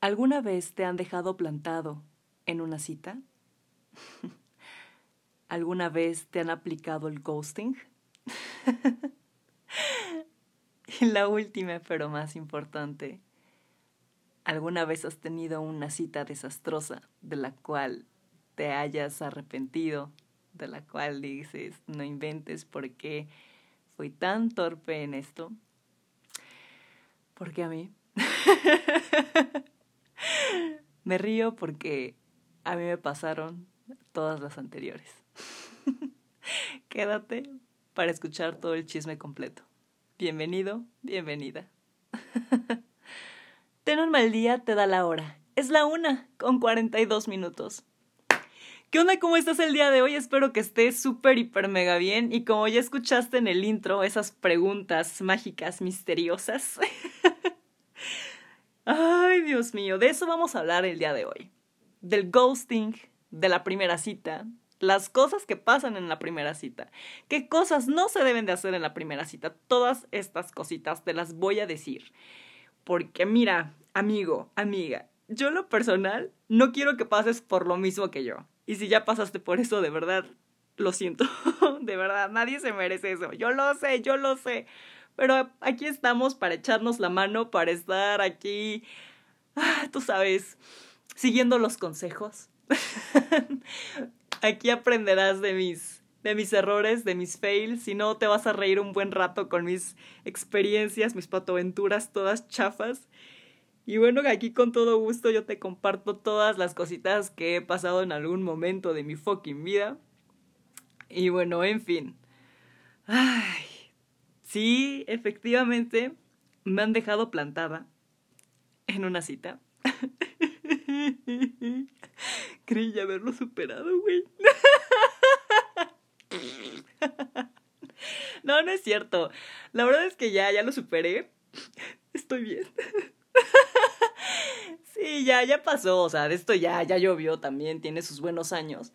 ¿Alguna vez te han dejado plantado en una cita? ¿Alguna vez te han aplicado el ghosting? y la última, pero más importante, ¿alguna vez has tenido una cita desastrosa de la cual te hayas arrepentido, de la cual dices, no inventes por qué fui tan torpe en esto? Porque a mí me río porque a mí me pasaron todas las anteriores. Quédate para escuchar todo el chisme completo. Bienvenido, bienvenida. Ten un mal día, te da la hora. Es la una, con 42 minutos. ¿Qué onda? ¿Cómo estás el día de hoy? Espero que estés súper, hiper, mega bien. Y como ya escuchaste en el intro, esas preguntas mágicas, misteriosas. Ay, Dios mío, de eso vamos a hablar el día de hoy. Del ghosting, de la primera cita, las cosas que pasan en la primera cita, qué cosas no se deben de hacer en la primera cita. Todas estas cositas te las voy a decir. Porque mira, amigo, amiga, yo lo personal no quiero que pases por lo mismo que yo. Y si ya pasaste por eso, de verdad, lo siento. de verdad, nadie se merece eso. Yo lo sé, yo lo sé. Pero aquí estamos para echarnos la mano, para estar aquí, ah, tú sabes, siguiendo los consejos. aquí aprenderás de mis de mis errores, de mis fails, si no te vas a reír un buen rato con mis experiencias, mis patoaventuras todas chafas. Y bueno, aquí con todo gusto yo te comparto todas las cositas que he pasado en algún momento de mi fucking vida. Y bueno, en fin. Ay, Sí, efectivamente, me han dejado plantada en una cita. Creí ya haberlo superado, güey. No, no es cierto. La verdad es que ya, ya lo superé. Estoy bien. Sí, ya, ya pasó. O sea, de esto ya, ya llovió también. Tiene sus buenos años.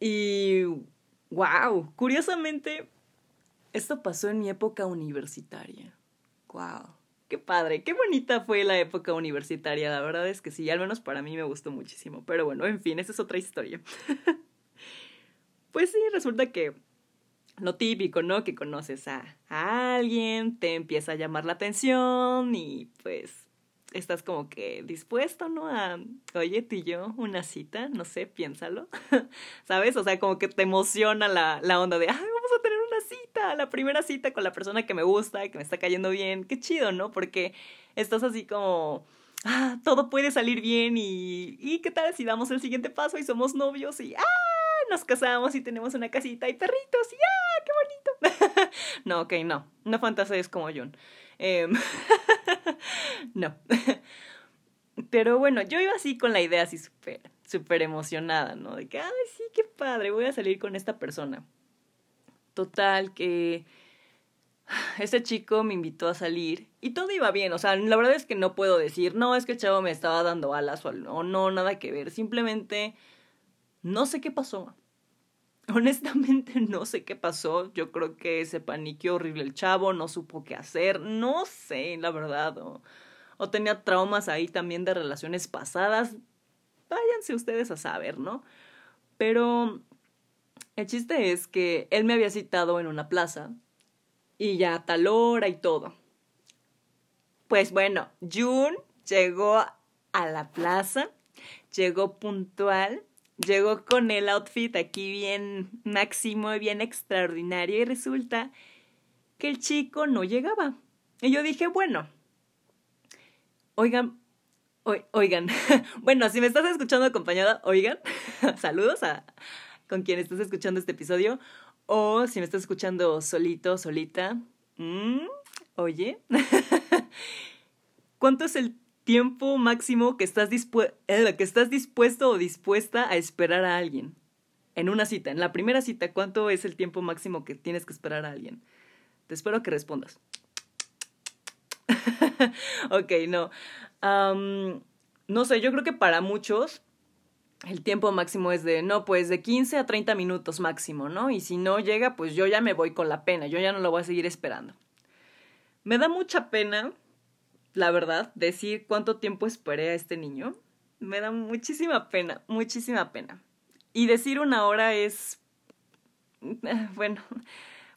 Y. wow. Curiosamente, esto pasó en mi época universitaria. ¡Wow! Qué padre, qué bonita fue la época universitaria. La verdad es que sí, al menos para mí me gustó muchísimo. Pero bueno, en fin, esa es otra historia. pues sí, resulta que lo típico, ¿no? Que conoces a, a alguien, te empieza a llamar la atención y pues estás como que dispuesto, ¿no? A, oye, tú y yo, una cita, no sé, piénsalo, ¿sabes? O sea, como que te emociona la, la onda de, ay, vamos a tener una la primera cita con la persona que me gusta, que me está cayendo bien, qué chido, ¿no? Porque estás así como, ah, todo puede salir bien y, y qué tal si damos el siguiente paso y somos novios y, ah, nos casamos y tenemos una casita y perritos y, ah, qué bonito. no, ok, no, no fantasees como John. Em, no. Pero bueno, yo iba así con la idea así súper, súper emocionada, ¿no? De que, ay, sí, qué padre, voy a salir con esta persona. Total, que ese chico me invitó a salir y todo iba bien. O sea, la verdad es que no puedo decir, no, es que el chavo me estaba dando alas o no, no, nada que ver. Simplemente no sé qué pasó. Honestamente no sé qué pasó. Yo creo que se paniqueó horrible el chavo, no supo qué hacer. No sé, la verdad. O, o tenía traumas ahí también de relaciones pasadas. Váyanse ustedes a saber, ¿no? Pero el chiste es que él me había citado en una plaza y ya tal hora y todo. Pues bueno, June llegó a la plaza, llegó puntual llegó con el outfit aquí bien máximo, bien extraordinario y resulta que el chico no llegaba. Y yo dije, bueno, oigan, oigan, bueno, si me estás escuchando acompañada, oigan, saludos a con quien estás escuchando este episodio, o si me estás escuchando solito, solita, mm, oye, ¿cuánto es el tiempo máximo que estás, eh, que estás dispuesto o dispuesta a esperar a alguien. En una cita, en la primera cita, ¿cuánto es el tiempo máximo que tienes que esperar a alguien? Te espero que respondas. ok, no. no sé, yo creo que para muchos el tiempo máximo es de, no, pues de 15 a 30 minutos máximo, ¿no? Y si no llega, pues yo ya me voy con la pena, yo ya no lo voy a seguir esperando. Me da mucha pena la verdad, decir cuánto tiempo esperé a este niño, me da muchísima pena, muchísima pena. Y decir una hora es... Bueno,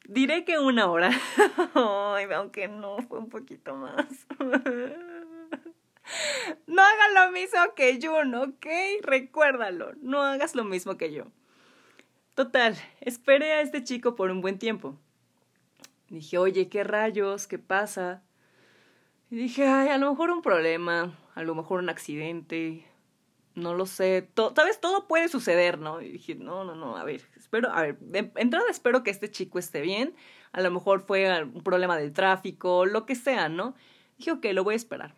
diré que una hora. aunque no, fue un poquito más. No hagas lo mismo que yo, ¿ok? Recuérdalo, no hagas lo mismo que yo. Total, esperé a este chico por un buen tiempo. Dije, oye, ¿qué rayos? ¿Qué pasa? Y dije, ay, a lo mejor un problema, a lo mejor un accidente, no lo sé, sabes, todo puede suceder, ¿no? Y dije, no, no, no, a ver, espero, a ver, de entrada espero que este chico esté bien, a lo mejor fue un problema del tráfico, lo que sea, ¿no? Dije, ok, lo voy a esperar.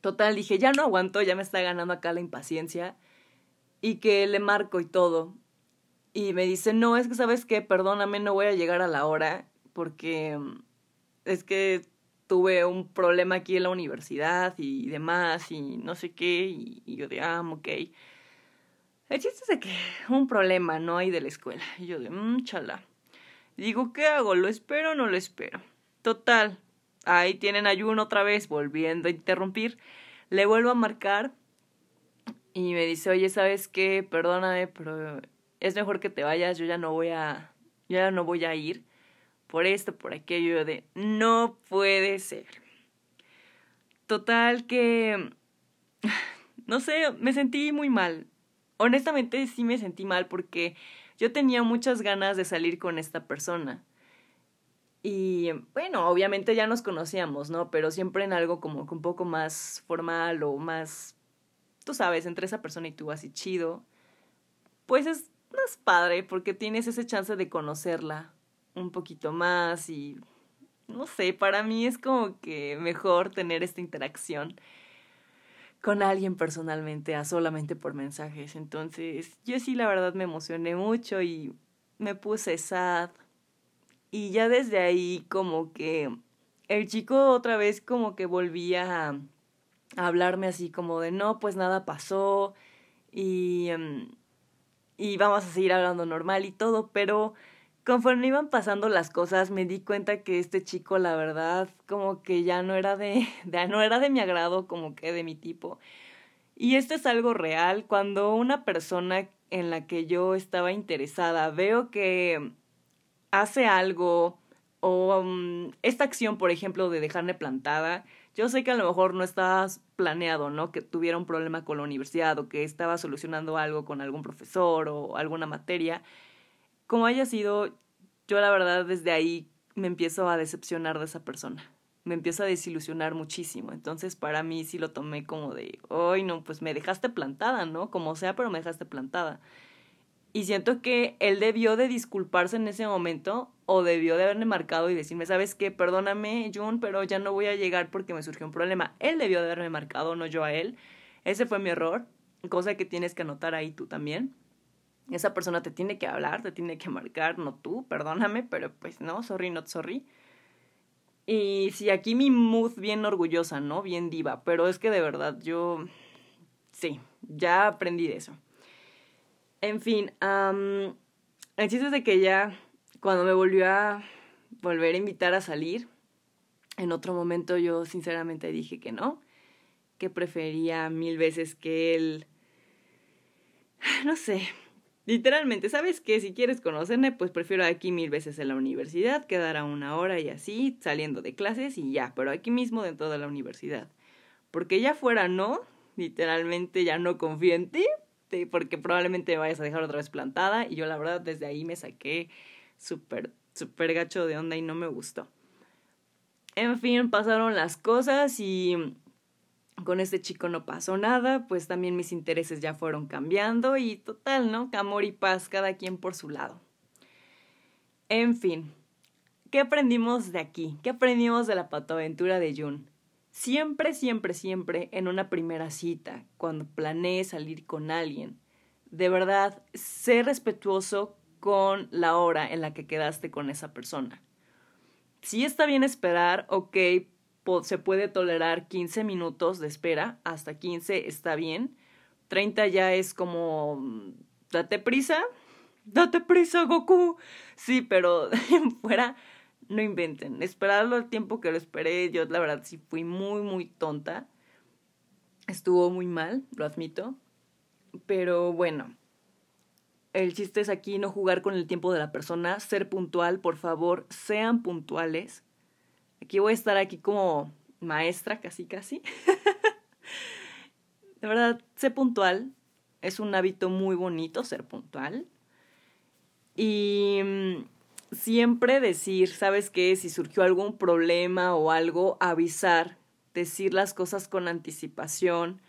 Total, dije, ya no aguanto, ya me está ganando acá la impaciencia, y que le marco y todo. Y me dice, no, es que sabes qué, perdóname, no voy a llegar a la hora, porque mm, es que tuve un problema aquí en la universidad y demás y no sé qué y, yo de, ah, ok. El chiste es de que un problema no hay de la escuela. Y yo de, mmm, chala. Digo, ¿qué hago? ¿Lo espero o no lo espero? Total, ahí tienen ayuno otra vez, volviendo a interrumpir. Le vuelvo a marcar y me dice, oye, ¿sabes qué? Perdóname, pero es mejor que te vayas, yo ya no voy a, yo ya no voy a ir por esto, por aquello de no puede ser. Total que, no sé, me sentí muy mal. Honestamente sí me sentí mal porque yo tenía muchas ganas de salir con esta persona. Y bueno, obviamente ya nos conocíamos, ¿no? Pero siempre en algo como un poco más formal o más, tú sabes, entre esa persona y tú así chido. Pues es más padre porque tienes ese chance de conocerla un poquito más y no sé, para mí es como que mejor tener esta interacción con alguien personalmente a solamente por mensajes. Entonces, yo sí la verdad me emocioné mucho y me puse sad. Y ya desde ahí como que el chico otra vez como que volvía a, hablarme así como de no, pues nada pasó y, em, y vamos a seguir hablando normal y todo, pero conforme iban pasando las cosas me di cuenta que este chico la verdad como que ya no era de, de no era de mi agrado como que de mi tipo. Y esto es algo real cuando una persona en la que yo estaba interesada veo que hace algo o um, esta acción por ejemplo de dejarme plantada yo sé que a lo mejor no estaba planeado, ¿no? Que tuviera un problema con la universidad o que estaba solucionando algo con algún profesor o alguna materia, como haya sido, yo la verdad desde ahí me empiezo a decepcionar de esa persona. Me empiezo a desilusionar muchísimo. Entonces, para mí sí lo tomé como de, ay, no, pues me dejaste plantada, ¿no? Como sea, pero me dejaste plantada. Y siento que él debió de disculparse en ese momento o debió de haberme marcado y decirme, ¿sabes qué? Perdóname, Jun, pero ya no voy a llegar porque me surgió un problema. Él debió de haberme marcado, no yo a él. Ese fue mi error, cosa que tienes que anotar ahí tú también. Esa persona te tiene que hablar, te tiene que marcar, no tú, perdóname, pero pues no, sorry, not sorry. Y sí, aquí mi mood bien orgullosa, ¿no? Bien diva, pero es que de verdad yo, sí, ya aprendí de eso. En fin, um, el chiste es de que ya cuando me volvió a volver a invitar a salir, en otro momento yo sinceramente dije que no, que prefería mil veces que él, no sé, Literalmente, ¿sabes qué? Si quieres conocerme, pues prefiero aquí mil veces en la universidad, quedar a una hora y así, saliendo de clases y ya, pero aquí mismo dentro de la universidad. Porque ya fuera no, literalmente ya no confío en ti, porque probablemente me vayas a dejar otra vez plantada y yo la verdad desde ahí me saqué súper, súper gacho de onda y no me gustó. En fin, pasaron las cosas y con este chico no pasó nada, pues también mis intereses ya fueron cambiando y total, ¿no? Amor y paz, cada quien por su lado. En fin, ¿qué aprendimos de aquí? ¿Qué aprendimos de la patoaventura de Jun? Siempre, siempre, siempre en una primera cita, cuando planees salir con alguien, de verdad, sé respetuoso con la hora en la que quedaste con esa persona. Si está bien esperar, ok, se puede tolerar 15 minutos de espera, hasta 15 está bien. 30 ya es como, date prisa, date prisa, Goku. Sí, pero fuera, no inventen. Esperarlo el tiempo que lo esperé, yo la verdad sí fui muy, muy tonta. Estuvo muy mal, lo admito. Pero bueno, el chiste es aquí no jugar con el tiempo de la persona, ser puntual, por favor, sean puntuales. Aquí voy a estar aquí como maestra, casi, casi. de verdad, sé puntual. Es un hábito muy bonito ser puntual. Y mm, siempre decir, ¿sabes qué? Si surgió algún problema o algo, avisar, decir las cosas con anticipación.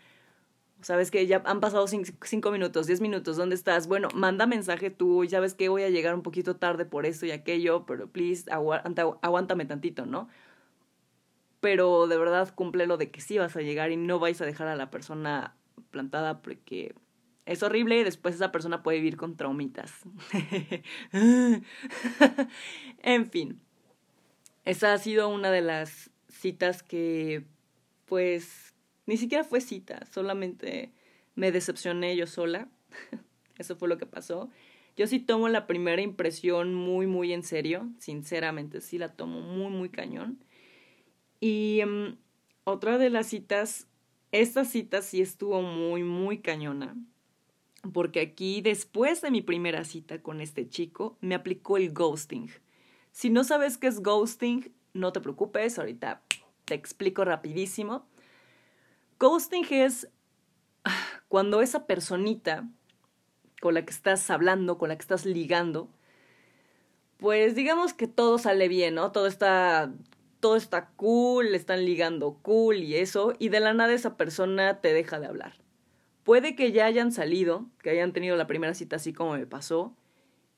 Sabes que ya han pasado cinco minutos, diez minutos, ¿dónde estás? Bueno, manda mensaje tú, sabes que voy a llegar un poquito tarde por esto y aquello, pero please, aguántame tantito, ¿no? Pero de verdad cumple lo de que sí vas a llegar y no vais a dejar a la persona plantada porque es horrible y después esa persona puede vivir con traumitas. en fin, esa ha sido una de las citas que, pues, ni siquiera fue cita, solamente me decepcioné yo sola. Eso fue lo que pasó. Yo sí tomo la primera impresión muy, muy en serio, sinceramente, sí la tomo muy, muy cañón. Y mm, otra de las citas, esta cita sí estuvo muy, muy cañona porque aquí, después de mi primera cita con este chico, me aplicó el ghosting. Si no sabes qué es ghosting, no te preocupes, ahorita te explico rapidísimo. Ghosting es cuando esa personita con la que estás hablando, con la que estás ligando, pues digamos que todo sale bien, ¿no? Todo está todo está cool, están ligando cool y eso, y de la nada esa persona te deja de hablar. Puede que ya hayan salido, que hayan tenido la primera cita así como me pasó,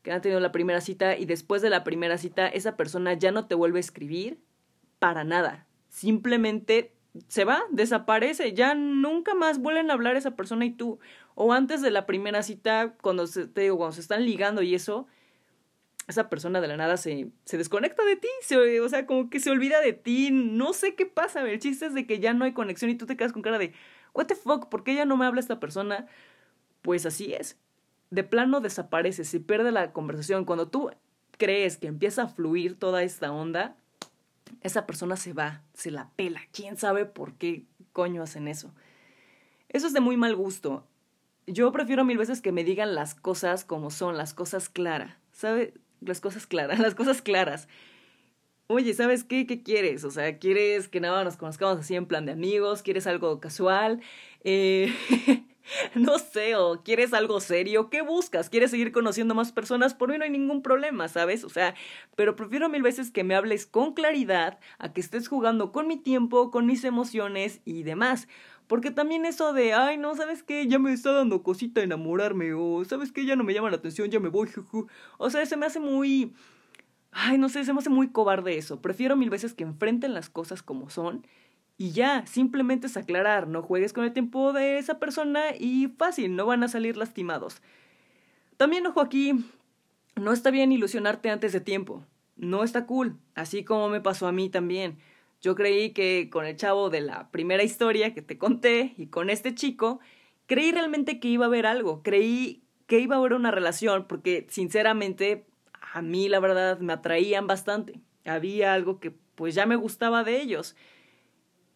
que hayan tenido la primera cita y después de la primera cita esa persona ya no te vuelve a escribir para nada. Simplemente se va, desaparece, ya nunca más vuelven a hablar esa persona y tú. O antes de la primera cita, cuando se, te digo, cuando se están ligando y eso, esa persona de la nada se, se desconecta de ti, se, o sea, como que se olvida de ti, no sé qué pasa, el chiste es de que ya no hay conexión y tú te quedas con cara de, what the fuck, ¿por qué ya no me habla esta persona? Pues así es. De plano desaparece, se pierde la conversación. Cuando tú crees que empieza a fluir toda esta onda, esa persona se va, se la pela. ¿Quién sabe por qué coño hacen eso? Eso es de muy mal gusto. Yo prefiero mil veces que me digan las cosas como son, las cosas claras. ¿Sabe? Las cosas claras, las cosas claras oye, ¿sabes qué? ¿Qué quieres? O sea, ¿quieres que nada nos conozcamos así en plan de amigos? ¿Quieres algo casual? Eh, no sé, o quieres algo serio, ¿qué buscas? ¿Quieres seguir conociendo más personas? Por mí no hay ningún problema, ¿sabes? O sea, pero prefiero mil veces que me hables con claridad a que estés jugando con mi tiempo, con mis emociones y demás. Porque también eso de, ay, no, ¿sabes qué? Ya me está dando cosita enamorarme, o ¿sabes qué? Ya no me llama la atención, ya me voy, juju. O sea, se me hace muy Ay, no sé, se me hace muy cobarde eso. Prefiero mil veces que enfrenten las cosas como son y ya, simplemente es aclarar, no juegues con el tiempo de esa persona y fácil, no van a salir lastimados. También, ojo aquí, no está bien ilusionarte antes de tiempo. No está cool, así como me pasó a mí también. Yo creí que con el chavo de la primera historia que te conté y con este chico, creí realmente que iba a haber algo, creí que iba a haber una relación, porque sinceramente a mí la verdad me atraían bastante. Había algo que pues ya me gustaba de ellos.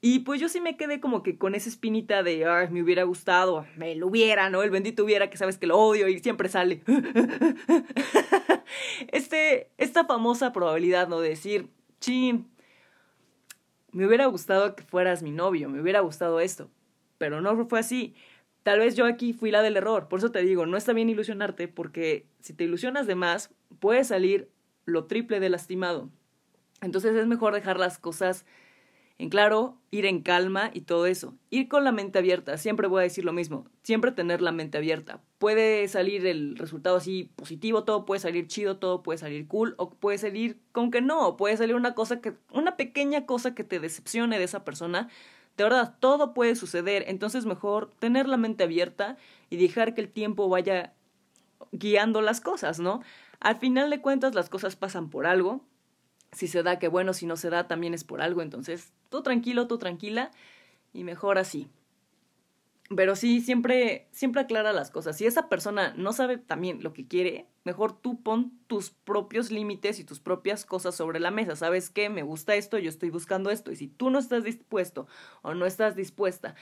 Y pues yo sí me quedé como que con esa espinita de, ay, me hubiera gustado, me lo hubiera, ¿no? El bendito hubiera, que sabes que lo odio y siempre sale. este, esta famosa probabilidad, ¿no? De decir, sí, me hubiera gustado que fueras mi novio, me hubiera gustado esto. Pero no fue así. Tal vez yo aquí fui la del error. Por eso te digo, no está bien ilusionarte, porque si te ilusionas de más, puede salir lo triple de lastimado. Entonces es mejor dejar las cosas en claro, ir en calma y todo eso. Ir con la mente abierta, siempre voy a decir lo mismo, siempre tener la mente abierta. Puede salir el resultado así positivo, todo puede salir chido, todo puede salir cool, o puede salir con que no, puede salir una cosa que, una pequeña cosa que te decepcione de esa persona. De verdad, todo puede suceder, entonces mejor tener la mente abierta y dejar que el tiempo vaya guiando las cosas, ¿no? Al final de cuentas las cosas pasan por algo. Si se da, que bueno, si no se da, también es por algo. Entonces, tú tranquilo, tú tranquila y mejor así. Pero sí, siempre, siempre aclara las cosas. Si esa persona no sabe también lo que quiere, mejor tú pon tus propios límites y tus propias cosas sobre la mesa. ¿Sabes qué? Me gusta esto, yo estoy buscando esto. Y si tú no estás dispuesto o no estás dispuesta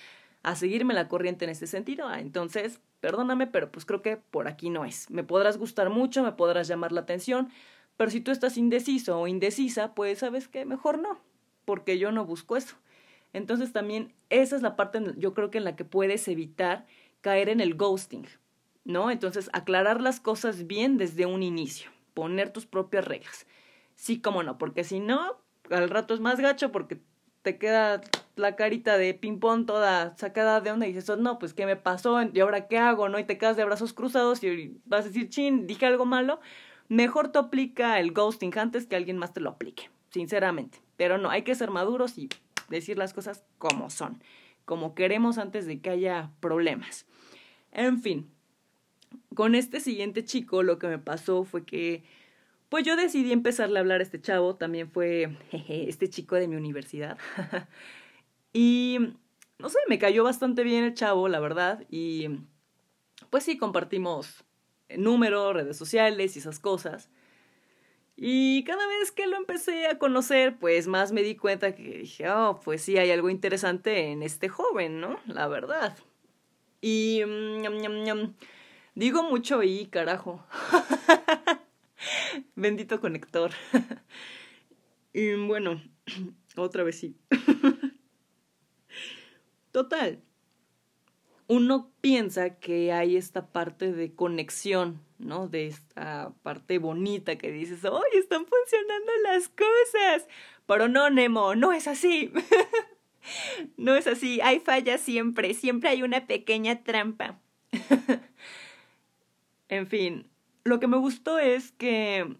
a seguirme la corriente en este sentido, ah, entonces, perdóname, pero pues creo que por aquí no es. Me podrás gustar mucho, me podrás llamar la atención, pero si tú estás indeciso o indecisa, pues sabes qué? mejor no, porque yo no busco eso. Entonces también esa es la parte, yo creo que en la que puedes evitar caer en el ghosting, ¿no? Entonces aclarar las cosas bien desde un inicio, poner tus propias reglas. Sí, como no, porque si no, al rato es más gacho porque te queda la carita de ping-pong toda sacada de onda y dices, no, pues qué me pasó y ahora qué hago, ¿no? Y te quedas de brazos cruzados y vas a decir, chin, dije algo malo. Mejor te aplica el ghosting antes que alguien más te lo aplique, sinceramente. Pero no, hay que ser maduros y decir las cosas como son, como queremos antes de que haya problemas. En fin, con este siguiente chico lo que me pasó fue que pues yo decidí empezarle a hablar a este chavo, también fue este chico de mi universidad. y no sé, me cayó bastante bien el chavo, la verdad, y pues sí, compartimos números, redes sociales y esas cosas. Y cada vez que lo empecé a conocer, pues más me di cuenta que dije, oh, pues sí, hay algo interesante en este joven, ¿no? La verdad. Y... Mm, digo mucho y carajo. Bendito conector. y bueno, otra vez sí. Total. Uno piensa que hay esta parte de conexión ¿no? De esta parte bonita que dices, ¡ay, están funcionando las cosas! Pero no, Nemo, no es así. no es así, hay fallas siempre, siempre hay una pequeña trampa. en fin, lo que me gustó es que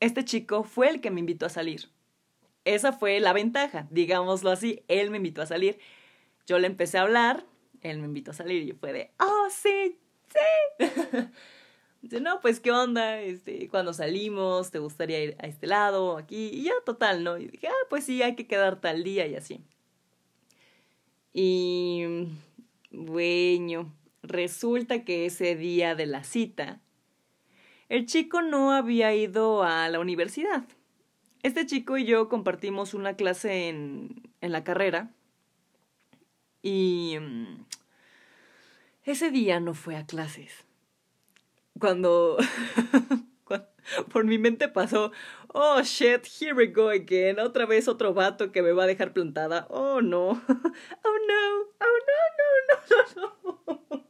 este chico fue el que me invitó a salir. Esa fue la ventaja, digámoslo así, él me invitó a salir. Yo le empecé a hablar, él me invitó a salir y fue de, oh, sí, sí. Dice, no, pues, ¿qué onda? Este, cuando salimos, ¿te gustaría ir a este lado, aquí? Y ya, total, ¿no? Y dije, ah, pues sí, hay que quedar tal día y así. Y, bueno, resulta que ese día de la cita, el chico no había ido a la universidad. Este chico y yo compartimos una clase en, en la carrera. Y mm, ese día no fue a clases. Cuando, por mi mente pasó, oh shit, here we go again, otra vez otro vato que me va a dejar plantada, oh no, oh no, oh no, no, no, no, no.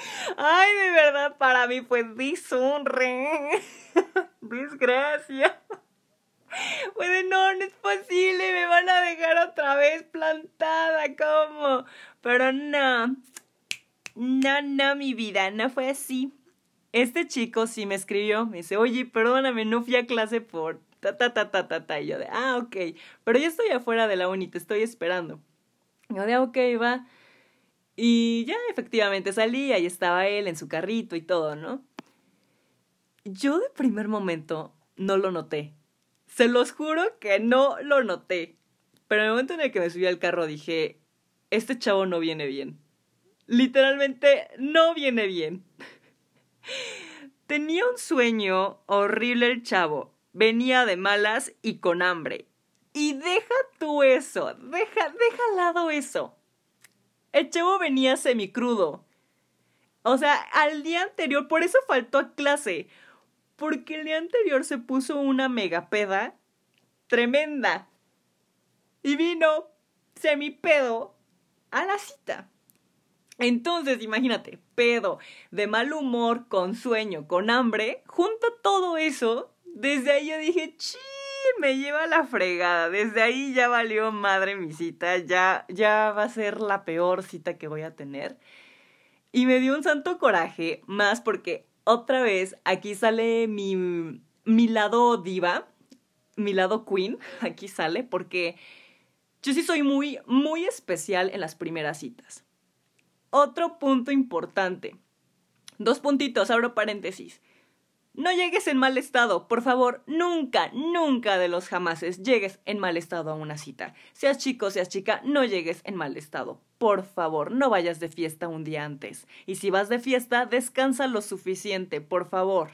Ay, de verdad, para mí fue disonre, desgracia. De no, no es posible, me van a dejar otra vez plantada, ¿cómo? Pero no, no, no, mi vida, no fue así este chico sí me escribió, me dice, oye, perdóname, no fui a clase por ta ta ta ta ta ta. Y yo de, ah, ok, pero yo estoy afuera de la uni, te estoy esperando. Y yo de, ok, va. Y ya efectivamente salí, ahí estaba él en su carrito y todo, ¿no? Yo de primer momento no lo noté. Se los juro que no lo noté. Pero en el momento en el que me subí al carro dije, este chavo no viene bien. Literalmente no viene bien. Tenía un sueño horrible el chavo. Venía de malas y con hambre. Y deja tú eso, deja, deja al lado eso. El chavo venía semicrudo. O sea, al día anterior, por eso faltó a clase. Porque el día anterior se puso una megapeda tremenda. Y vino semipedo a la cita. Entonces, imagínate, pedo, de mal humor, con sueño, con hambre, junto todo eso, desde ahí yo dije, ¡chi! Me lleva la fregada. Desde ahí ya valió madre mi cita, ya, ya va a ser la peor cita que voy a tener. Y me dio un santo coraje, más porque otra vez aquí sale mi, mi lado diva, mi lado queen, aquí sale, porque yo sí soy muy, muy especial en las primeras citas. Otro punto importante. Dos puntitos, abro paréntesis. no llegues en mal estado, por favor, nunca, nunca de los jamases llegues en mal estado a una cita. Seas chico, seas chica, no llegues en mal estado. Por favor, no vayas de fiesta un día antes. Y si vas de fiesta, descansa lo suficiente, por favor.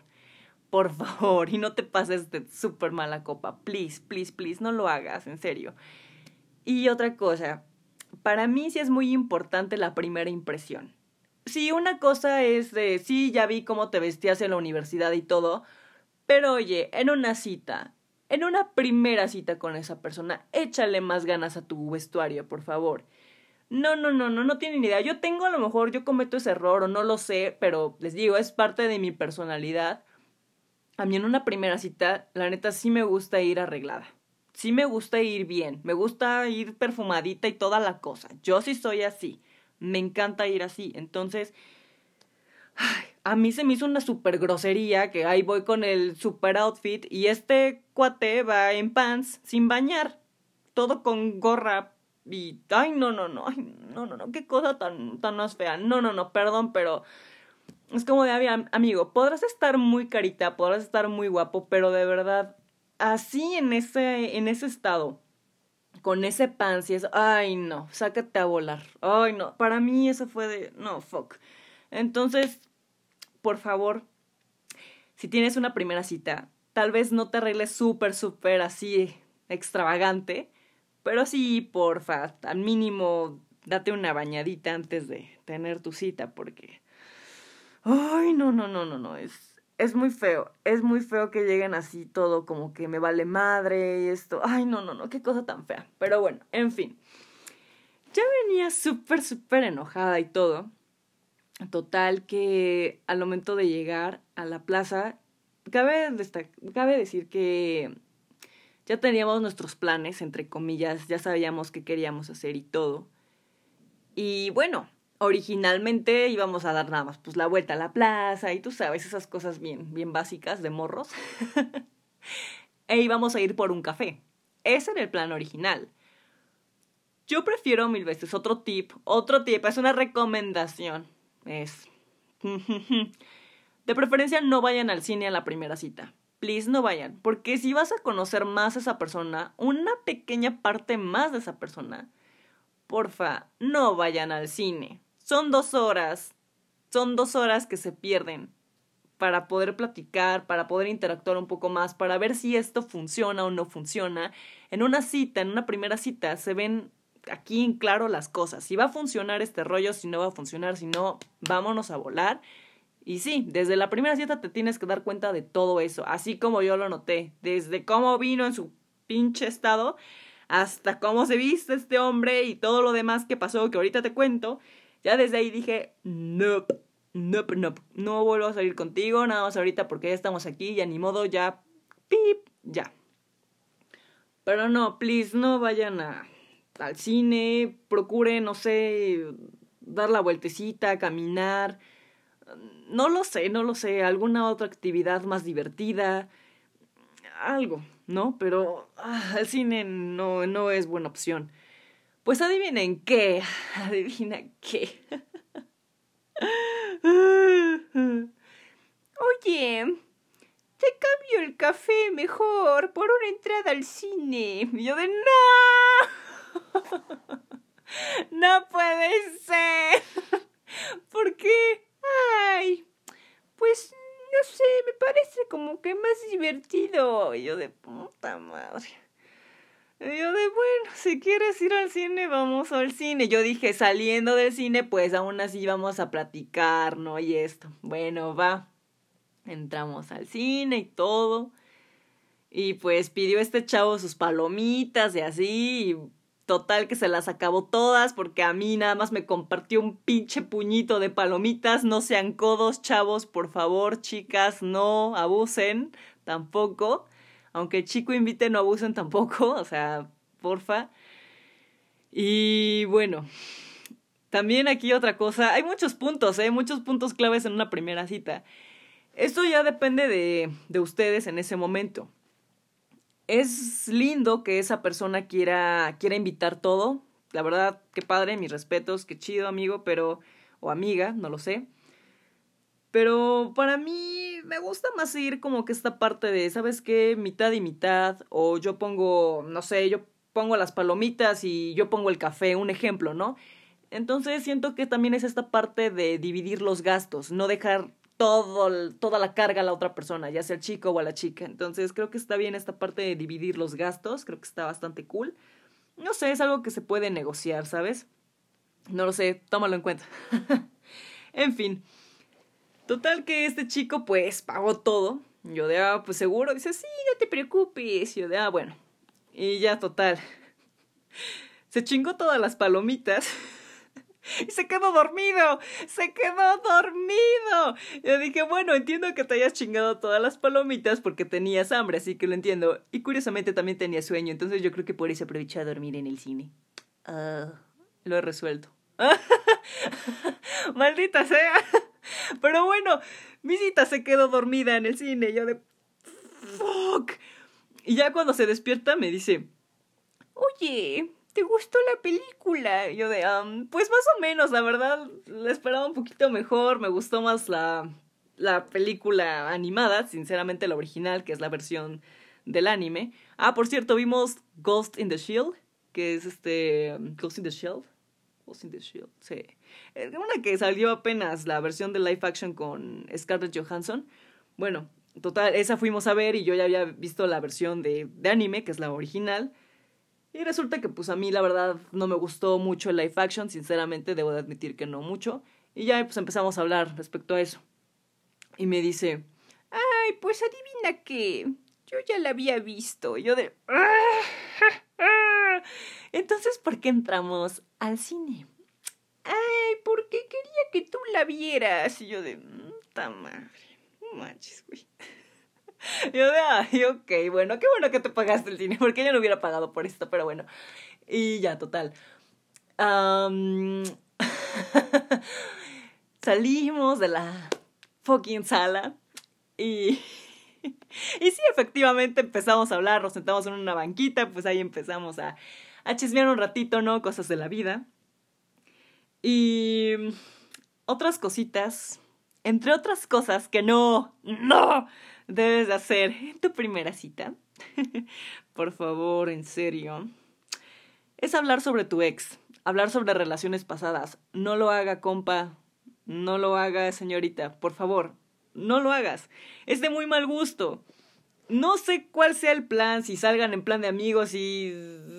Por favor, y no te pases de súper mala copa. Please, please, please, no lo hagas, en serio. Y otra cosa, para mí sí es muy importante la primera impresión sí, una cosa es de, sí, ya vi cómo te vestías en la universidad y todo, pero oye, en una cita, en una primera cita con esa persona, échale más ganas a tu vestuario, por favor. No, no, no, no, no tienen idea. Yo tengo a lo mejor, yo cometo ese error o no lo sé, pero les digo, es parte de mi personalidad. A mí en una primera cita, la neta sí me gusta ir arreglada. Sí me gusta ir bien, me gusta ir perfumadita y toda la cosa. Yo sí soy así. Me encanta ir así. Entonces, a mí se me hizo una super grosería que ahí voy con el super outfit y este cuate va en pants sin bañar. Todo con gorra y ay no no no ay no no no qué cosa tan tan más fea no no no perdón pero es como de amigo podrás estar muy carita podrás estar muy guapo pero de verdad así en ese en ese estado con ese pan, si es, ay no, sácate a volar, ay no, para mí eso fue de, no, fuck. Entonces, por favor, si tienes una primera cita, tal vez no te arregles súper, súper así extravagante, pero sí, porfa, al mínimo date una bañadita antes de tener tu cita, porque, ay, no, no, no, no, no, es, es muy feo, es muy feo que lleguen así todo como que me vale madre y esto. Ay, no, no, no, qué cosa tan fea. Pero bueno, en fin. Ya venía súper, súper enojada y todo. Total que al momento de llegar a la plaza, cabe, cabe decir que ya teníamos nuestros planes, entre comillas, ya sabíamos qué queríamos hacer y todo. Y bueno, originalmente íbamos a dar nada más pues la vuelta a la plaza y tú sabes esas cosas bien bien básicas de morros. E íbamos a ir por un café. Ese era el plan original. Yo prefiero mil veces otro tip otro tip es una recomendación es de preferencia no vayan al cine a la primera cita. Please no vayan porque si vas a conocer más a esa persona una pequeña parte más de esa persona porfa no vayan al cine son dos horas, son dos horas que se pierden para poder platicar, para poder interactuar un poco más, para ver si esto funciona o no funciona. En una cita, en una primera cita, se ven aquí en claro las cosas. Si va a funcionar este rollo, si no va a funcionar, si no, vámonos a volar. Y sí, desde la primera cita te tienes que dar cuenta de todo eso, así como yo lo noté, desde cómo vino en su pinche estado hasta cómo se viste este hombre y todo lo demás que pasó que ahorita te cuento. Ya desde ahí dije, nope, nope, nope, no vuelvo a salir contigo, nada más ahorita porque ya estamos aquí, ya ni modo, ya, pip, ya. Pero no, please, no vayan a, al cine, procure, no sé, dar la vueltecita, caminar, no lo sé, no lo sé, alguna otra actividad más divertida, algo, ¿no? Pero ah, el cine no, no es buena opción. Pues adivinen qué, adivina qué. Oye, te cambio el café mejor por una entrada al cine. Y yo de no. No puede ser. ¿Por qué? Ay, pues no sé, me parece como que más divertido. Y yo de puta madre. Y yo de, bueno, si quieres ir al cine, vamos al cine. Yo dije, saliendo del cine, pues aún así vamos a platicar, ¿no? Y esto. Bueno, va. Entramos al cine y todo. Y pues pidió este chavo sus palomitas y así. Y total que se las acabó todas porque a mí nada más me compartió un pinche puñito de palomitas. No sean codos, chavos, por favor, chicas, no abusen tampoco aunque chico invite, no abusen tampoco, o sea, porfa. Y bueno, también aquí otra cosa, hay muchos puntos, ¿eh? muchos puntos claves en una primera cita. Esto ya depende de, de ustedes en ese momento. Es lindo que esa persona quiera, quiera invitar todo. La verdad, qué padre, mis respetos, qué chido, amigo, pero. o amiga, no lo sé. Pero para mí me gusta más ir como que esta parte de, ¿sabes qué? Mitad y mitad, o yo pongo, no sé, yo pongo las palomitas y yo pongo el café, un ejemplo, ¿no? Entonces siento que también es esta parte de dividir los gastos, no dejar todo, toda la carga a la otra persona, ya sea el chico o a la chica. Entonces creo que está bien esta parte de dividir los gastos, creo que está bastante cool. No sé, es algo que se puede negociar, ¿sabes? No lo sé, tómalo en cuenta. en fin. Total que este chico pues pagó todo. Yo de, ah, pues seguro. Dice, sí, no te preocupes. Yo de, ah, bueno. Y ya, total. Se chingó todas las palomitas. Y se quedó dormido, se quedó dormido. Yo dije, bueno, entiendo que te hayas chingado todas las palomitas porque tenías hambre, así que lo entiendo. Y curiosamente también tenía sueño, entonces yo creo que por eso aprovechó a dormir en el cine. Ah, lo he resuelto. Maldita sea. Pero bueno, mi cita se quedó dormida en el cine. Yo de... Fuck. Y ya cuando se despierta me dice, oye, ¿te gustó la película? yo de, pues más o menos, la verdad, la esperaba un poquito mejor, me gustó más la, la película animada, sinceramente la original, que es la versión del anime. Ah, por cierto, vimos Ghost in the Shield, que es este, Ghost in the Shield. Ghost in the Shield, sí. Una que salió apenas, la versión de live action con Scarlett Johansson. Bueno, total, esa fuimos a ver y yo ya había visto la versión de, de anime, que es la original. Y resulta que pues a mí la verdad no me gustó mucho el live action, sinceramente debo de admitir que no mucho. Y ya pues empezamos a hablar respecto a eso. Y me dice, ay, pues adivina que yo ya la había visto. Y yo de... Entonces, ¿por qué entramos al cine? Ay, porque quería que tú la vieras. Y yo de... Puta madre. No manches, güey. Yo de, ay, ok, bueno, qué bueno que te pagaste el cine, porque yo no hubiera pagado por esto, pero bueno. Y ya, total. salimos de la fucking sala y... y sí, efectivamente empezamos a hablar, nos sentamos en una banquita, pues ahí empezamos a, a chismear un ratito, ¿no? Cosas de la vida. Y otras cositas, entre otras cosas que no, no, debes de hacer en tu primera cita, por favor, en serio, es hablar sobre tu ex, hablar sobre relaciones pasadas. No lo haga, compa, no lo haga, señorita, por favor, no lo hagas. Es de muy mal gusto. No sé cuál sea el plan, si salgan en plan de amigos y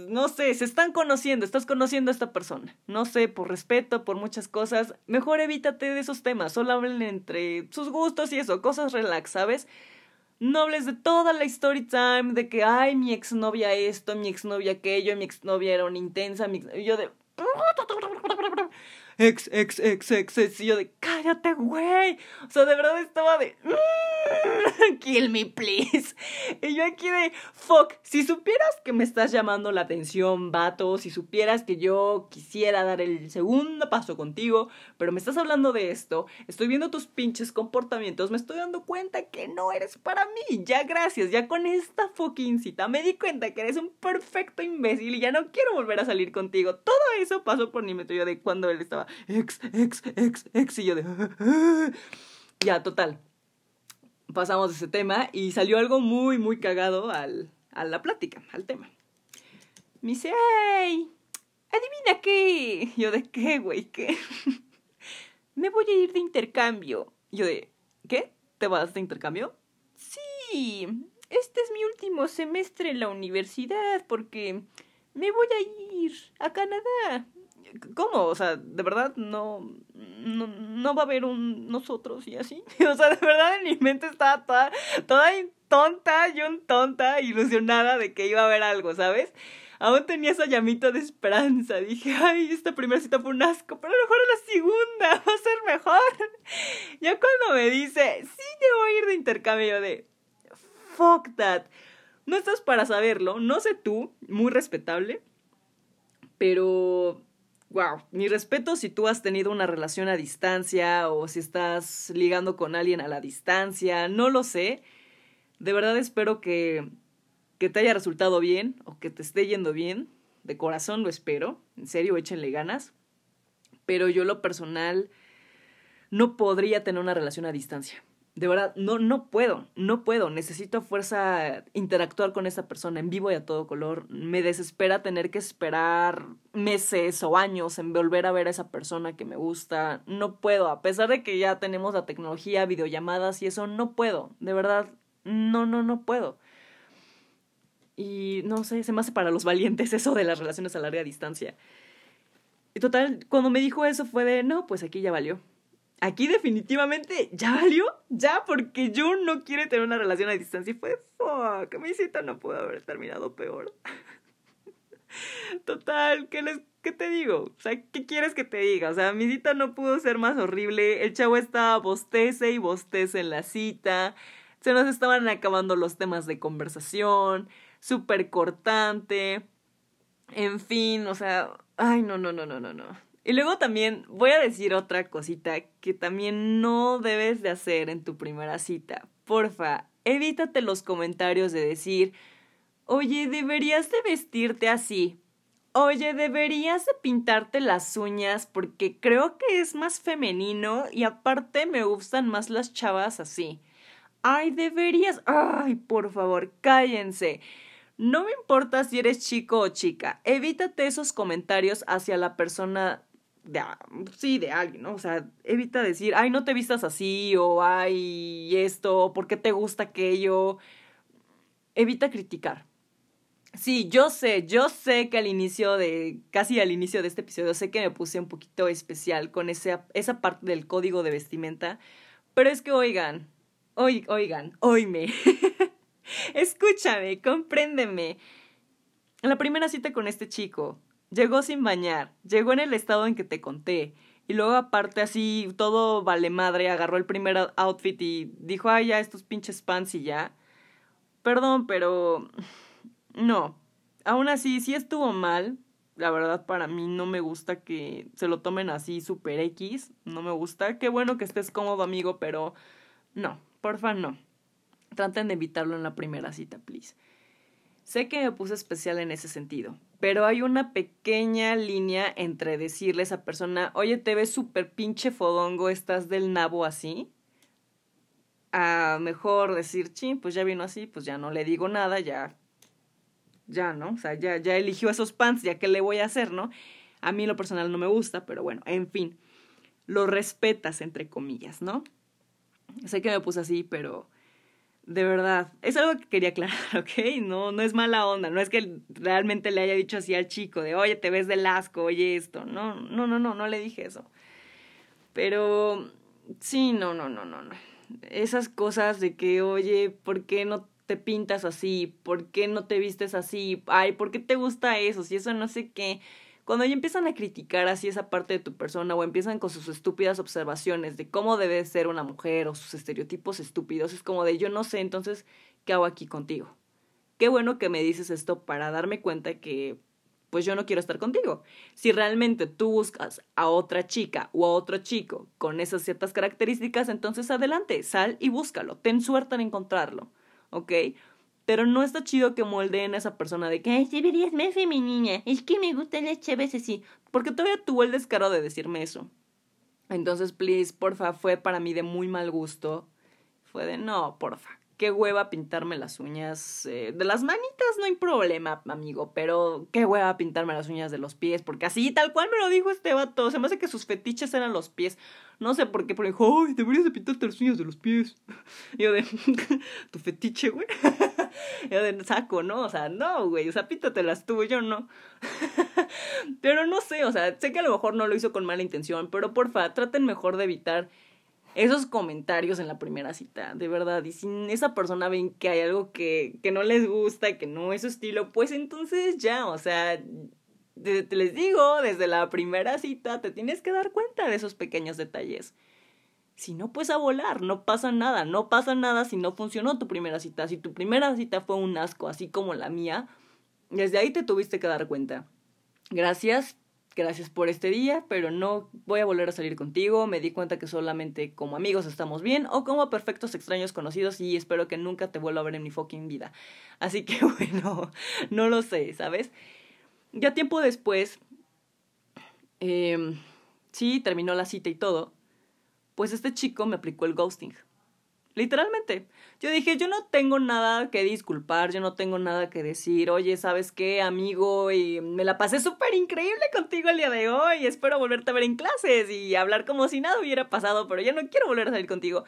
no sé, se están conociendo, estás conociendo a esta persona. No sé, por respeto, por muchas cosas, mejor evítate de esos temas, solo hablen entre sus gustos y eso, cosas relax, ¿sabes? No hables de toda la story time, de que, ay, mi exnovia esto, mi exnovia aquello, mi exnovia era una intensa, mi yo de... Ex, ex, ex, ex, ex, y yo de, cállate, güey. O sea, de verdad estaba de... Kill me, please. Y yo aquí de, fuck, si supieras que me estás llamando la atención, vato, si supieras que yo quisiera dar el segundo paso contigo, pero me estás hablando de esto, estoy viendo tus pinches comportamientos, me estoy dando cuenta que no eres para mí. Ya gracias, ya con esta fucking cita me di cuenta que eres un perfecto imbécil y ya no quiero volver a salir contigo. Todo eso pasó por mi metro de cuando él estaba ex, ex, ex, ex, y yo de... ya, total pasamos de ese tema y salió algo muy, muy cagado al, la plática, al tema. Me dice, ¡ay! ¿Adivina qué? Yo de qué, güey, qué. Me voy a ir de intercambio. Yo de, ¿qué? ¿Te vas de intercambio? Sí, este es mi último semestre en la universidad porque me voy a ir a Canadá. ¿Cómo? O sea, de verdad no, no, no va a haber un nosotros y así. O sea, de verdad en mi mente estaba toda, toda tonta, yo tonta, ilusionada de que iba a haber algo, ¿sabes? Aún tenía esa llamita de esperanza. Dije, ay, esta primera cita fue un asco, pero a lo mejor la segunda va a ser mejor. Ya cuando me dice, sí, yo voy a ir de intercambio de, fuck that. No estás para saberlo, no sé tú, muy respetable, pero wow, mi respeto si tú has tenido una relación a distancia o si estás ligando con alguien a la distancia, no lo sé. De verdad espero que, que te haya resultado bien o que te esté yendo bien. De corazón lo espero. En serio, échenle ganas. Pero yo lo personal no podría tener una relación a distancia. De verdad, no, no puedo, no puedo. Necesito fuerza interactuar con esa persona en vivo y a todo color. Me desespera tener que esperar meses o años en volver a ver a esa persona que me gusta. No puedo, a pesar de que ya tenemos la tecnología, videollamadas y eso, no puedo. De verdad, no, no, no puedo. Y no sé, se me hace para los valientes eso de las relaciones a larga distancia. Y total, cuando me dijo eso fue de, no, pues aquí ya valió aquí definitivamente ya valió, ya, porque yo no quiero tener una relación a distancia. Y fue, fuck, mi cita no pudo haber terminado peor. Total, ¿qué, les, ¿qué te digo? O sea, ¿qué quieres que te diga? O sea, mi cita no pudo ser más horrible. El chavo estaba bostece y bostece en la cita. Se nos estaban acabando los temas de conversación. Súper cortante. En fin, o sea, ay, no, no, no, no, no, no. Y luego también voy a decir otra cosita que también no debes de hacer en tu primera cita. Porfa, evítate los comentarios de decir, oye, deberías de vestirte así. Oye, deberías de pintarte las uñas porque creo que es más femenino y aparte me gustan más las chavas así. Ay, deberías... Ay, por favor, cállense. No me importa si eres chico o chica, evítate esos comentarios hacia la persona de, sí, de alguien, ¿no? O sea, evita decir, ay, no te vistas así, o ay, esto, ¿por qué te gusta aquello? Evita criticar. Sí, yo sé, yo sé que al inicio de, casi al inicio de este episodio, sé que me puse un poquito especial con ese, esa parte del código de vestimenta, pero es que oigan, oigan, oíme, escúchame, compréndeme. La primera cita con este chico, Llegó sin bañar, llegó en el estado en que te conté. Y luego aparte así, todo vale madre, agarró el primer outfit y dijo, ay, ya estos pinches pants y ya. Perdón, pero... No. Aún así, sí estuvo mal. La verdad, para mí no me gusta que se lo tomen así super X. No me gusta. Qué bueno que estés cómodo, amigo, pero... No, porfa, no. Traten de evitarlo en la primera cita, please. Sé que me puse especial en ese sentido, pero hay una pequeña línea entre decirle a esa persona, oye, te ves súper pinche fodongo, estás del nabo así, a mejor decir, sí, pues ya vino así, pues ya no le digo nada, ya, ya, ¿no? O sea, ya, ya eligió esos pants, ya qué le voy a hacer, ¿no? A mí lo personal no me gusta, pero bueno, en fin, lo respetas, entre comillas, ¿no? Sé que me puse así, pero de verdad, es algo que quería aclarar, ¿ok? No, no es mala onda, no es que realmente le haya dicho así al chico de, oye, te ves del asco, oye esto. No, no, no, no, no le dije eso. Pero sí, no, no, no, no, no. Esas cosas de que, oye, ¿por qué no te pintas así? ¿Por qué no te vistes así? Ay, ¿por qué te gusta eso? Si eso no sé qué cuando ya empiezan a criticar así esa parte de tu persona o empiezan con sus estúpidas observaciones de cómo debe ser una mujer o sus estereotipos estúpidos, es como de yo no sé, entonces, ¿qué hago aquí contigo? Qué bueno que me dices esto para darme cuenta que pues yo no quiero estar contigo. Si realmente tú buscas a otra chica o a otro chico con esas ciertas características, entonces adelante, sal y búscalo. Ten suerte en encontrarlo, ¿ok? Pero no está chido que moldeen a esa persona de que, ay, deberías más femenina, es que me gusta las chaves así. Porque todavía tuvo el descaro de decirme eso. Entonces, please, porfa, fue para mí de muy mal gusto. Fue de, no, porfa, qué hueva pintarme las uñas. Eh, de las manitas no hay problema, amigo, pero qué hueva pintarme las uñas de los pies, porque así, tal cual me lo dijo este vato. Se me hace que sus fetiches eran los pies. No sé por qué, pero dijo, ay, deberías de pintarte las uñas de los pies. Y yo de, tu fetiche, güey. yo de saco, ¿no? O sea, no, güey, o sea, tú, yo no. pero no sé, o sea, sé que a lo mejor no lo hizo con mala intención, pero porfa, traten mejor de evitar esos comentarios en la primera cita, de verdad. Y si esa persona ven que hay algo que, que no les gusta, que no es su estilo, pues entonces ya, o sea, te, les digo, desde la primera cita te tienes que dar cuenta de esos pequeños detalles. Si no, pues a volar, no pasa nada, no pasa nada si no funcionó tu primera cita. Si tu primera cita fue un asco, así como la mía, desde ahí te tuviste que dar cuenta. Gracias, gracias por este día, pero no voy a volver a salir contigo. Me di cuenta que solamente como amigos estamos bien o como perfectos extraños conocidos y espero que nunca te vuelva a ver en mi fucking vida. Así que bueno, no lo sé, ¿sabes? Ya tiempo después, eh, sí, terminó la cita y todo, pues este chico me aplicó el ghosting. literalmente. Yo dije, yo no tengo nada que disculpar, yo no tengo nada que decir, oye, ¿sabes qué, amigo? Y me la pasé súper increíble contigo el día de hoy, espero volverte a ver en clases y hablar como si nada hubiera pasado, pero ya no quiero volver a salir contigo.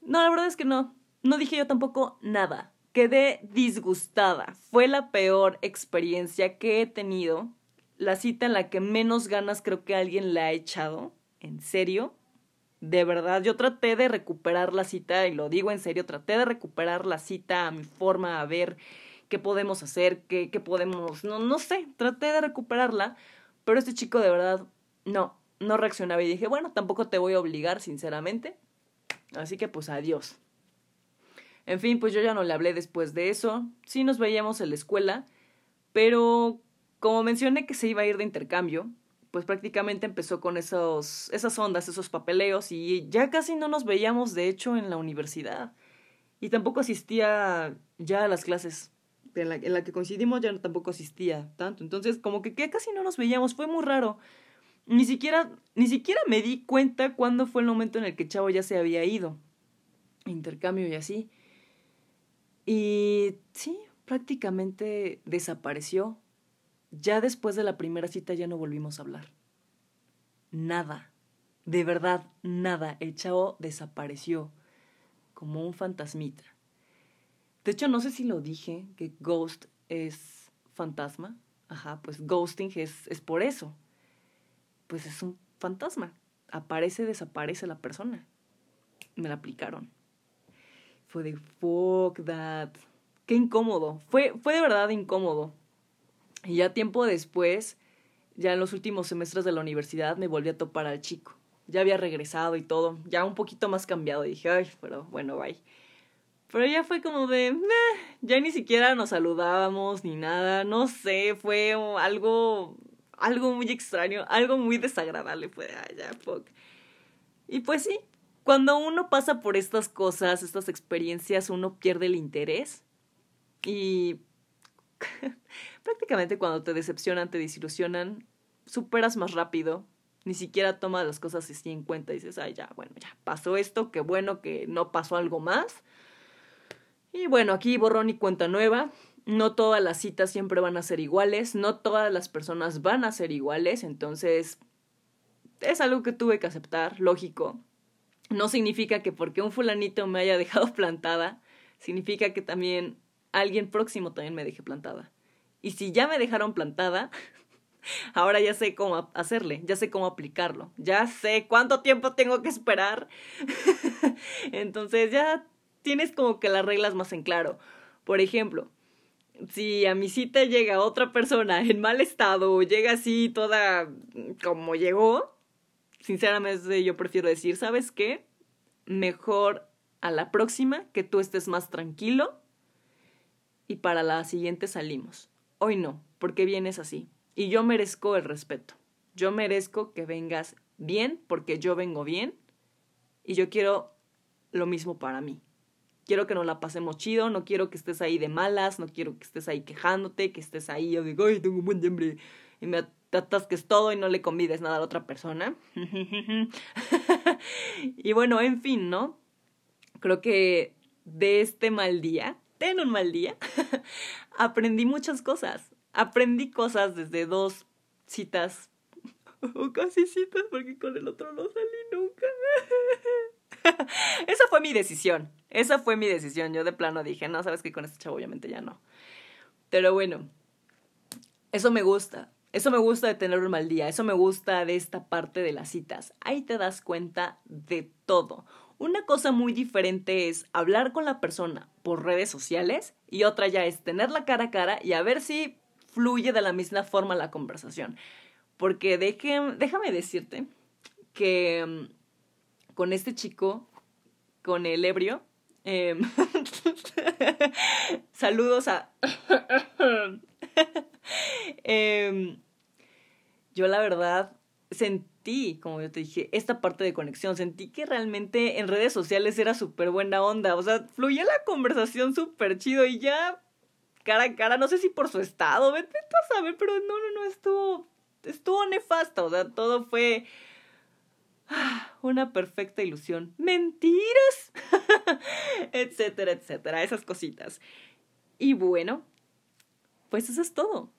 No, la verdad es que no, no dije yo tampoco nada. Quedé disgustada. Fue la peor experiencia que he tenido. La cita en la que menos ganas creo que alguien la ha echado. En serio. De verdad, yo traté de recuperar la cita, y lo digo en serio, traté de recuperar la cita a mi forma, a ver qué podemos hacer, qué, qué podemos, no, no sé, traté de recuperarla, pero este chico de verdad no, no reaccionaba y dije, bueno, tampoco te voy a obligar, sinceramente. Así que pues adiós. En fin, pues yo ya no le hablé después de eso. Sí nos veíamos en la escuela, pero como mencioné que se iba a ir de intercambio, pues prácticamente empezó con esos, esas ondas, esos papeleos y ya casi no nos veíamos de hecho en la universidad. Y tampoco asistía ya a las clases en la, en la que coincidimos, ya tampoco asistía tanto. Entonces como que, que casi no nos veíamos, fue muy raro. Ni siquiera, ni siquiera me di cuenta cuándo fue el momento en el que Chavo ya se había ido. Intercambio y así. Y sí, prácticamente desapareció. Ya después de la primera cita ya no volvimos a hablar. Nada. De verdad, nada. El chavo desapareció. Como un fantasmita. De hecho, no sé si lo dije, que ghost es fantasma. Ajá, pues ghosting es, es por eso. Pues es un fantasma. Aparece, desaparece la persona. Me la aplicaron fue de fuck that. Qué incómodo. Fue, fue de verdad incómodo. Y ya tiempo después, ya en los últimos semestres de la universidad, me volví a topar al chico. Ya había regresado y todo, ya un poquito más cambiado. Y dije, ay, pero bueno, bye. Pero ya fue como de, ya ni siquiera nos saludábamos ni nada, no sé, fue algo, algo muy extraño, algo muy desagradable, fue, ay, ya, fuck. Y pues sí, cuando uno pasa por estas cosas, estas experiencias, uno pierde el interés y prácticamente cuando te decepcionan, te desilusionan, superas más rápido, ni siquiera tomas las cosas así en cuenta y dices, ay, ya, bueno, ya pasó esto, qué bueno que no pasó algo más. Y bueno, aquí borrón y cuenta nueva. No todas las citas siempre van a ser iguales, no todas las personas van a ser iguales, entonces es algo que tuve que aceptar, lógico no significa que porque un fulanito me haya dejado plantada, significa que también alguien próximo también me deje plantada. Y si ya me dejaron plantada, ahora ya sé cómo hacerle, ya sé cómo aplicarlo, ya sé cuánto tiempo tengo que esperar. Entonces ya tienes como que las reglas más en claro. Por ejemplo, si a mi cita llega otra persona en mal estado o llega así toda como llegó, sinceramente yo prefiero decir, ¿sabes qué? Mejor a la próxima que tú estés más tranquilo y para la siguiente salimos. Hoy no, porque vienes así. Y yo merezco el respeto. Yo merezco que vengas bien porque yo vengo bien y yo quiero lo mismo para mí. Quiero que nos la pasemos chido, no quiero que estés ahí de malas, no quiero que estés ahí quejándote, que estés ahí, yo digo, ay, tengo un buen hambre, y me atasques todo y no le convides nada a la otra persona. y bueno, en fin, ¿no? Creo que de este mal día, ten un mal día, aprendí muchas cosas. Aprendí cosas desde dos citas, o casi citas, porque con el otro no salí nunca. Esa fue mi decisión. Esa fue mi decisión. Yo de plano dije, no, sabes que con este chavo obviamente ya no. Pero bueno, eso me gusta. Eso me gusta de tener un mal día, eso me gusta de esta parte de las citas. Ahí te das cuenta de todo. Una cosa muy diferente es hablar con la persona por redes sociales y otra ya es tenerla cara a cara y a ver si fluye de la misma forma la conversación. Porque déjame decirte que mm, con este chico, con el ebrio, em, saludos a... Em, yo la verdad sentí, como yo te dije, esta parte de conexión. Sentí que realmente en redes sociales era súper buena onda. O sea, fluía la conversación súper chido y ya cara a cara, no sé si por su estado, vete a saber, pero no, no, no, estuvo, estuvo nefasto. O sea, todo fue una perfecta ilusión. ¡Mentiras! etcétera, etcétera, esas cositas. Y bueno, pues eso es todo.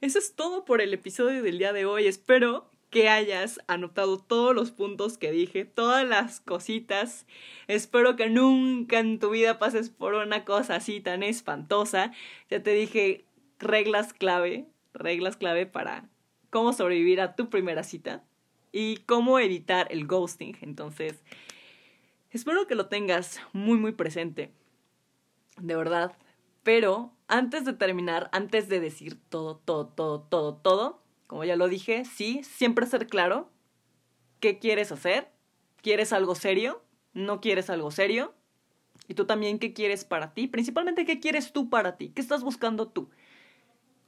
Eso es todo por el episodio del día de hoy. Espero que hayas anotado todos los puntos que dije, todas las cositas. Espero que nunca en tu vida pases por una cosa así tan espantosa. Ya te dije reglas clave, reglas clave para cómo sobrevivir a tu primera cita y cómo evitar el ghosting. Entonces, espero que lo tengas muy, muy presente. De verdad. Pero antes de terminar, antes de decir todo, todo, todo, todo, todo, como ya lo dije, sí, siempre ser claro qué quieres hacer. ¿Quieres algo serio? ¿No quieres algo serio? Y tú también qué quieres para ti. Principalmente qué quieres tú para ti. ¿Qué estás buscando tú?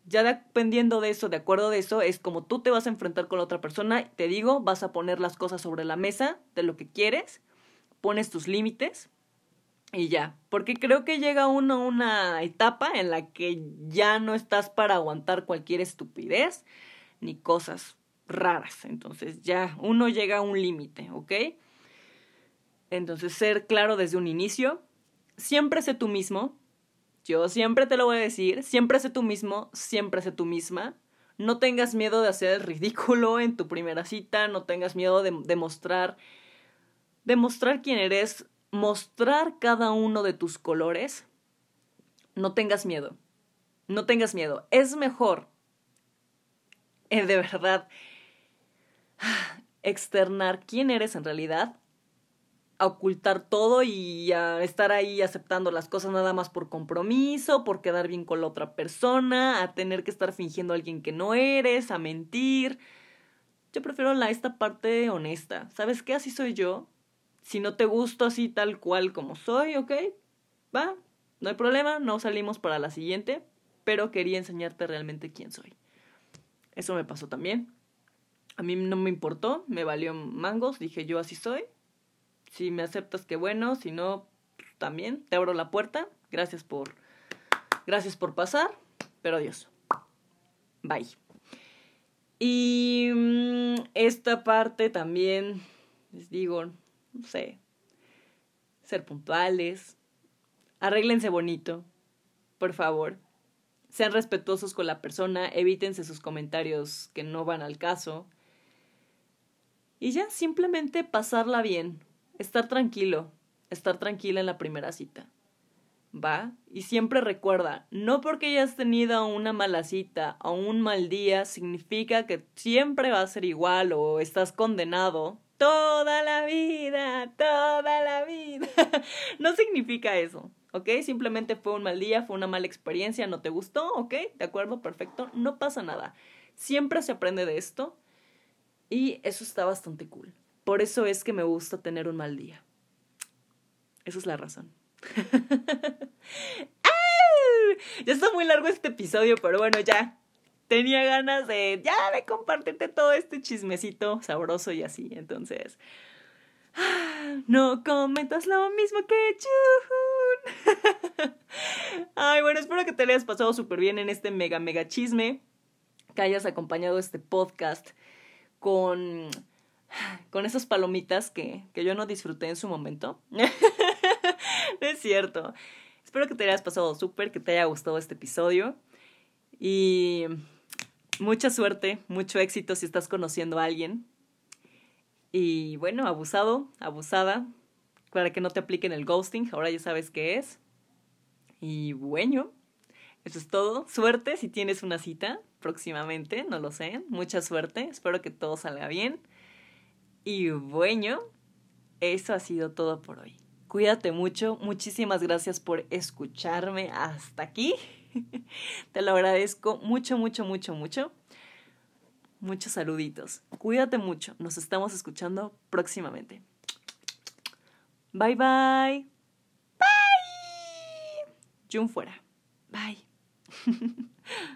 Ya dependiendo de eso, de acuerdo de eso, es como tú te vas a enfrentar con la otra persona. Te digo, vas a poner las cosas sobre la mesa de lo que quieres, pones tus límites y ya. Porque creo que llega uno a una etapa en la que ya no estás para aguantar cualquier estupidez ni cosas raras. Entonces ya uno llega a un límite, ¿ok? Entonces ser claro desde un inicio. Siempre sé tú mismo, yo siempre te lo voy a decir, siempre sé tú mismo, siempre sé tú misma. No tengas miedo de hacer el ridículo en tu primera cita, no tengas miedo de demostrar demostrar quién eres, mostrar cada uno de tus colores. No tengas miedo. No tengas miedo. Es mejor de verdad externar quién eres en realidad ocultar todo y a estar ahí aceptando las cosas nada más por compromiso, por quedar bien con la otra persona, a tener que estar fingiendo a alguien que no eres, a mentir. Yo prefiero la esta parte honesta. ¿Sabes qué? Así soy yo. Si no te gusto así tal cual como soy, ¿ok? Va, no hay problema, no salimos para la siguiente, pero quería enseñarte realmente quién soy. Eso me pasó también. A mí no me importó, me valió mangos, dije yo así soy, si me aceptas, qué bueno. Si no, también te abro la puerta. Gracias por, gracias por pasar. Pero adiós. Bye. Y mm, esta parte también, les digo, no sé, ser puntuales. Arréglense bonito, por favor. Sean respetuosos con la persona, evítense sus comentarios que no van al caso. Y ya, simplemente pasarla bien estar tranquilo, estar tranquila en la primera cita. ¿Va? Y siempre recuerda, no porque hayas tenido una mala cita o un mal día significa que siempre va a ser igual o estás condenado toda la vida, toda la vida. no significa eso, ¿ok? Simplemente fue un mal día, fue una mala experiencia, no te gustó, ¿ok? De acuerdo, perfecto, no pasa nada. Siempre se aprende de esto y eso está bastante cool. Por eso es que me gusta tener un mal día. Esa es la razón. ya está muy largo este episodio, pero bueno, ya. Tenía ganas de ya de compartirte todo este chismecito sabroso y así. Entonces, no comentas lo mismo que Jun. Ay, bueno, espero que te hayas pasado súper bien en este mega, mega chisme. Que hayas acompañado este podcast con con esas palomitas que, que yo no disfruté en su momento. no es cierto. Espero que te hayas pasado súper, que te haya gustado este episodio. Y mucha suerte, mucho éxito si estás conociendo a alguien. Y bueno, abusado, abusada, para que no te apliquen el ghosting, ahora ya sabes qué es. Y bueno, eso es todo. Suerte si tienes una cita próximamente, no lo sé. Mucha suerte, espero que todo salga bien. Y bueno, eso ha sido todo por hoy. Cuídate mucho, muchísimas gracias por escucharme hasta aquí. Te lo agradezco mucho, mucho, mucho, mucho. Muchos saluditos. Cuídate mucho. Nos estamos escuchando próximamente. Bye bye. Bye. Jun fuera. Bye.